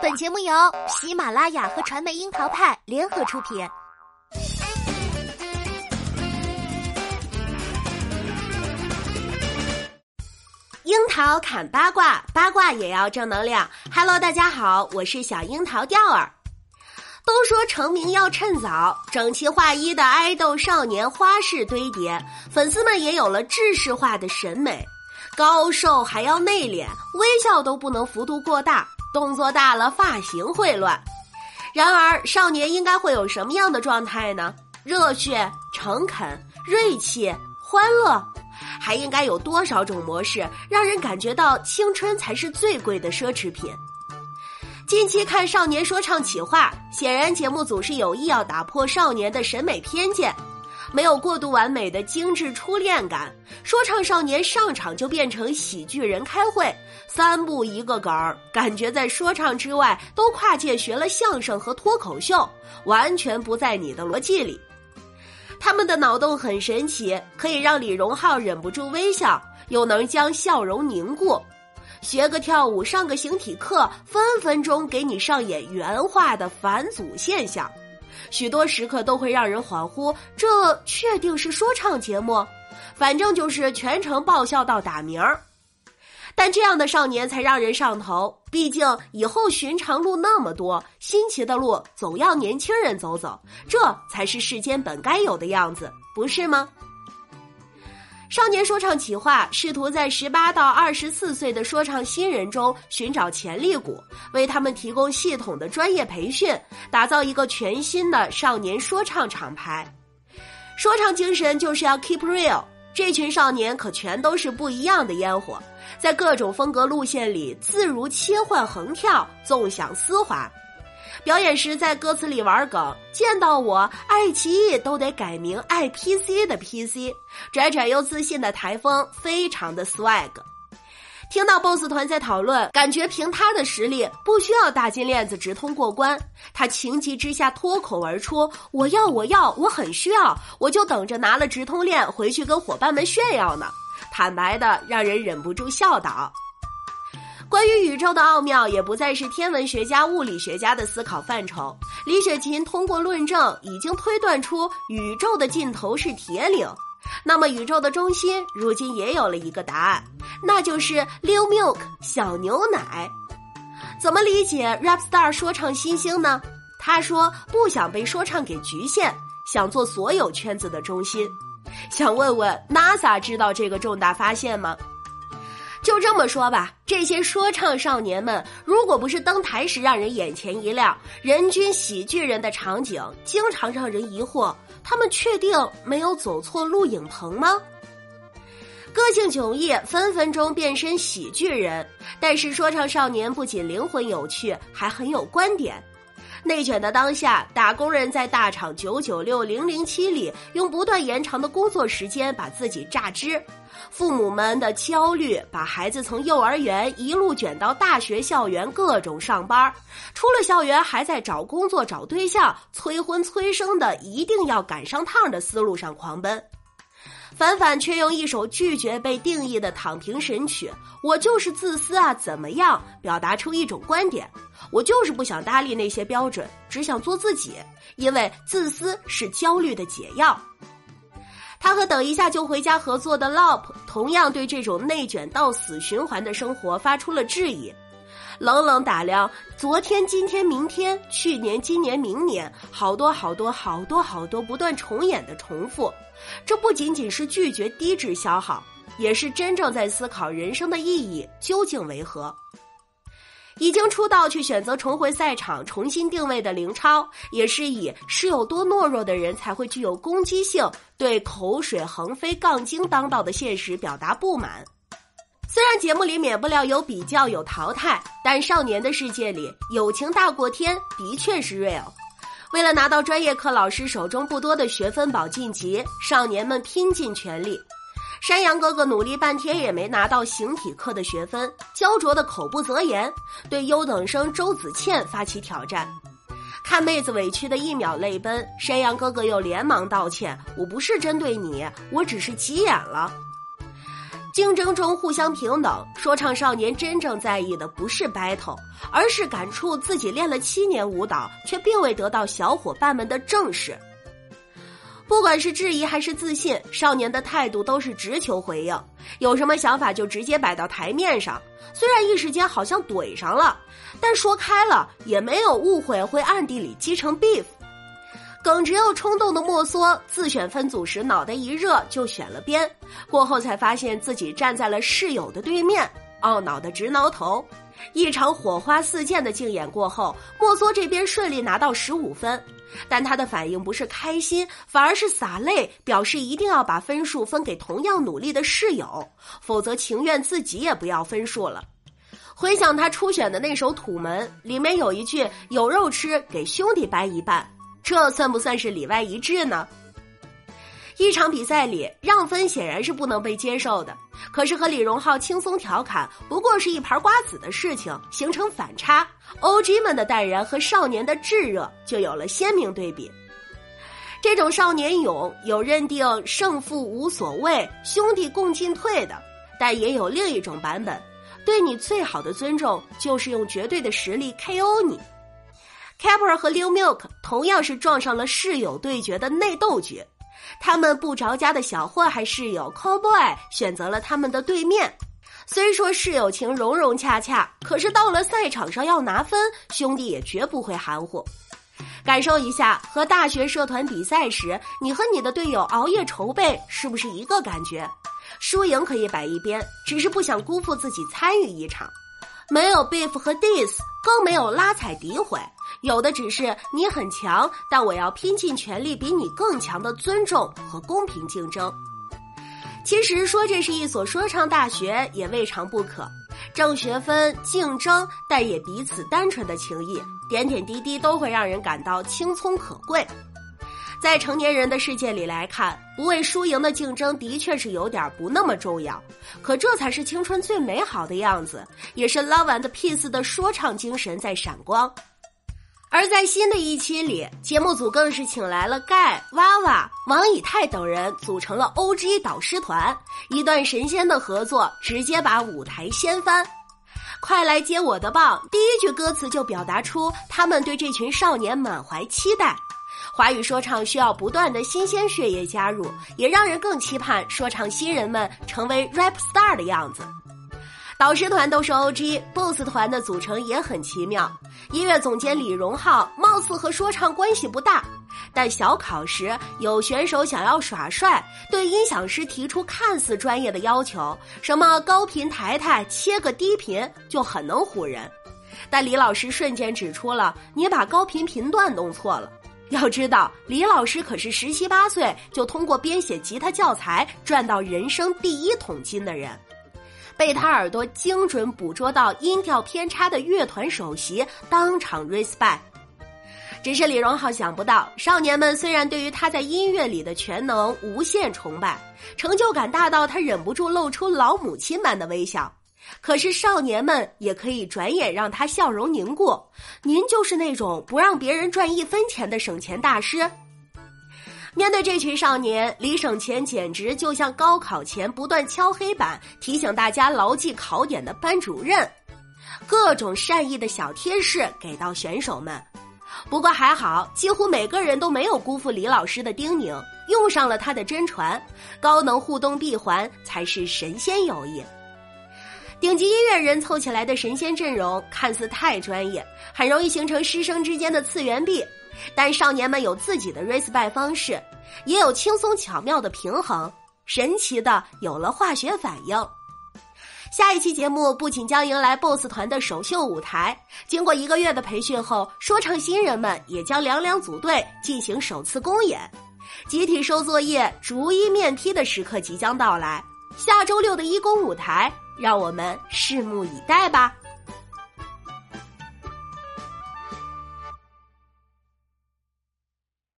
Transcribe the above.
本节目由喜马拉雅和传媒樱桃派联合出品。樱桃砍八卦，八卦也要正能量。Hello，大家好，我是小樱桃调儿。都说成名要趁早，整齐划一的爱豆少年花式堆叠，粉丝们也有了制式化的审美。高瘦还要内敛，微笑都不能幅度过大，动作大了发型会乱。然而，少年应该会有什么样的状态呢？热血、诚恳、锐气、欢乐，还应该有多少种模式，让人感觉到青春才是最贵的奢侈品？近期看少年说唱企划，显然节目组是有意要打破少年的审美偏见。没有过度完美的精致初恋感，说唱少年上场就变成喜剧人开会，三步一个梗儿，感觉在说唱之外都跨界学了相声和脱口秀，完全不在你的逻辑里。他们的脑洞很神奇，可以让李荣浩忍不住微笑，又能将笑容凝固。学个跳舞，上个形体课，分分钟给你上演原画的返祖现象。许多时刻都会让人恍惚，这确定是说唱节目？反正就是全程爆笑到打鸣儿。但这样的少年才让人上头，毕竟以后寻常路那么多，新奇的路总要年轻人走走，这才是世间本该有的样子，不是吗？少年说唱企划试图在十八到二十四岁的说唱新人中寻找潜力股，为他们提供系统的专业培训，打造一个全新的少年说唱厂牌。说唱精神就是要 keep real，这群少年可全都是不一样的烟火，在各种风格路线里自如切换横跳，纵享丝滑。表演时在歌词里玩梗，见到我爱奇艺都得改名爱 PC 的 PC，拽拽又自信的台风非常的 swag。听到 BOSS 团在讨论，感觉凭他的实力不需要大金链子直通过关，他情急之下脱口而出：“我要我要，我很需要，我就等着拿了直通链回去跟伙伴们炫耀呢。”坦白的让人忍不住笑倒。关于宇宙的奥妙，也不再是天文学家、物理学家的思考范畴。李雪琴通过论证，已经推断出宇宙的尽头是铁岭。那么，宇宙的中心如今也有了一个答案，那就是 Lil Milk 小牛奶。怎么理解 Rap Star 说唱新星呢？他说不想被说唱给局限，想做所有圈子的中心。想问问 NASA 知道这个重大发现吗？就这么说吧，这些说唱少年们，如果不是登台时让人眼前一亮，人均喜剧人的场景经常让人疑惑，他们确定没有走错录影棚吗？个性迥异，分分钟变身喜剧人。但是说唱少年不仅灵魂有趣，还很有观点。内卷的当下，打工人在大厂九九六零零七里，用不断延长的工作时间把自己榨汁。父母们的焦虑，把孩子从幼儿园一路卷到大学校园，各种上班出了校园还在找工作、找对象、催婚催生的，一定要赶上趟的思路上狂奔。反反却用一首拒绝被定义的躺平神曲《我就是自私啊》怎么样，表达出一种观点：我就是不想搭理那些标准，只想做自己，因为自私是焦虑的解药。他和等一下就回家合作的 LOP 同样对这种内卷到死循环的生活发出了质疑。冷冷打量昨天、今天、明天、去年、今年、明年，好多好多好多好多不断重演的重复，这不仅仅是拒绝低质消耗，也是真正在思考人生的意义究竟为何。已经出道却选择重回赛场重新定位的林超，也是以是有多懦弱的人才会具有攻击性，对口水横飞、杠精当道的现实表达不满。虽然节目里免不了有比较有淘汰，但少年的世界里，友情大过天的确是 real。为了拿到专业课老师手中不多的学分保晋级，少年们拼尽全力。山羊哥哥努力半天也没拿到形体课的学分，焦灼的口不择言，对优等生周子倩发起挑战。看妹子委屈的一秒泪奔，山羊哥哥又连忙道歉：“我不是针对你，我只是急眼了。”竞争中互相平等。说唱少年真正在意的不是 battle，而是感触自己练了七年舞蹈，却并未得到小伙伴们的正视。不管是质疑还是自信，少年的态度都是直球回应，有什么想法就直接摆到台面上。虽然一时间好像怼上了，但说开了也没有误会，会暗地里积成 beef。耿直又冲动的莫梭自选分组时，脑袋一热就选了边，过后才发现自己站在了室友的对面，懊恼的直挠头。一场火花四溅的竞演过后，莫梭这边顺利拿到十五分，但他的反应不是开心，反而是洒泪，表示一定要把分数分给同样努力的室友，否则情愿自己也不要分数了。回想他初选的那首《土门》，里面有一句“有肉吃，给兄弟掰一半”，这算不算是里外一致呢？一场比赛里让分显然是不能被接受的，可是和李荣浩轻松调侃不过是一盘瓜子的事情，形成反差，O.G. 们的淡然和少年的炙热就有了鲜明对比。这种少年勇有认定胜负无所谓，兄弟共进退的，但也有另一种版本，对你最好的尊重就是用绝对的实力 K.O. 你。Capper 和 Lil Milk 同样是撞上了室友对决的内斗局。他们不着家的小祸害室友 Cowboy 选择了他们的对面，虽说室友情融融洽洽，可是到了赛场上要拿分，兄弟也绝不会含糊。感受一下和大学社团比赛时，你和你的队友熬夜筹备是不是一个感觉？输赢可以摆一边，只是不想辜负自己参与一场，没有 beef 和 diss，更没有拉踩诋毁。有的只是你很强，但我要拼尽全力比你更强的尊重和公平竞争。其实说这是一所说唱大学也未尝不可，挣学分、竞争，但也彼此单纯的情谊，点点滴滴都会让人感到轻松可贵。在成年人的世界里来看，不为输赢的竞争的确是有点不那么重要，可这才是青春最美好的样子，也是 Love and Peace 的说唱精神在闪光。而在新的一期里，节目组更是请来了盖、娃娃、王以太等人，组成了 O.G 导师团，一段神仙的合作，直接把舞台掀翻。快来接我的棒！第一句歌词就表达出他们对这群少年满怀期待。华语说唱需要不断的新鲜血液加入，也让人更期盼说唱新人们成为 rap star 的样子。导师团都是 O.G，BOSS 团的组成也很奇妙。音乐总监李荣浩貌似和说唱关系不大，但小考时有选手想要耍帅，对音响师提出看似专业的要求，什么高频抬抬切个低频，就很能唬人。但李老师瞬间指出了你把高频频段弄错了。要知道，李老师可是十七八岁就通过编写吉他教材赚到人生第一桶金的人。被他耳朵精准捕捉到音调偏差的乐团首席当场 respect，只是李荣浩想不到，少年们虽然对于他在音乐里的全能无限崇拜，成就感大到他忍不住露出老母亲般的微笑，可是少年们也可以转眼让他笑容凝固。您就是那种不让别人赚一分钱的省钱大师。面对这群少年，李省钱简直就像高考前不断敲黑板提醒大家牢记考点的班主任，各种善意的小贴士给到选手们。不过还好，几乎每个人都没有辜负李老师的叮咛，用上了他的真传，高能互动闭环才是神仙友谊。顶级音乐人凑起来的神仙阵容看似太专业，很容易形成师生之间的次元壁。但少年们有自己的 respect 方式，也有轻松巧妙的平衡，神奇的有了化学反应。下一期节目不仅将迎来 BOSS 团的首秀舞台，经过一个月的培训后，说唱新人们也将两两组队进行首次公演，集体收作业、逐一面批的时刻即将到来。下周六的一公舞台，让我们拭目以待吧。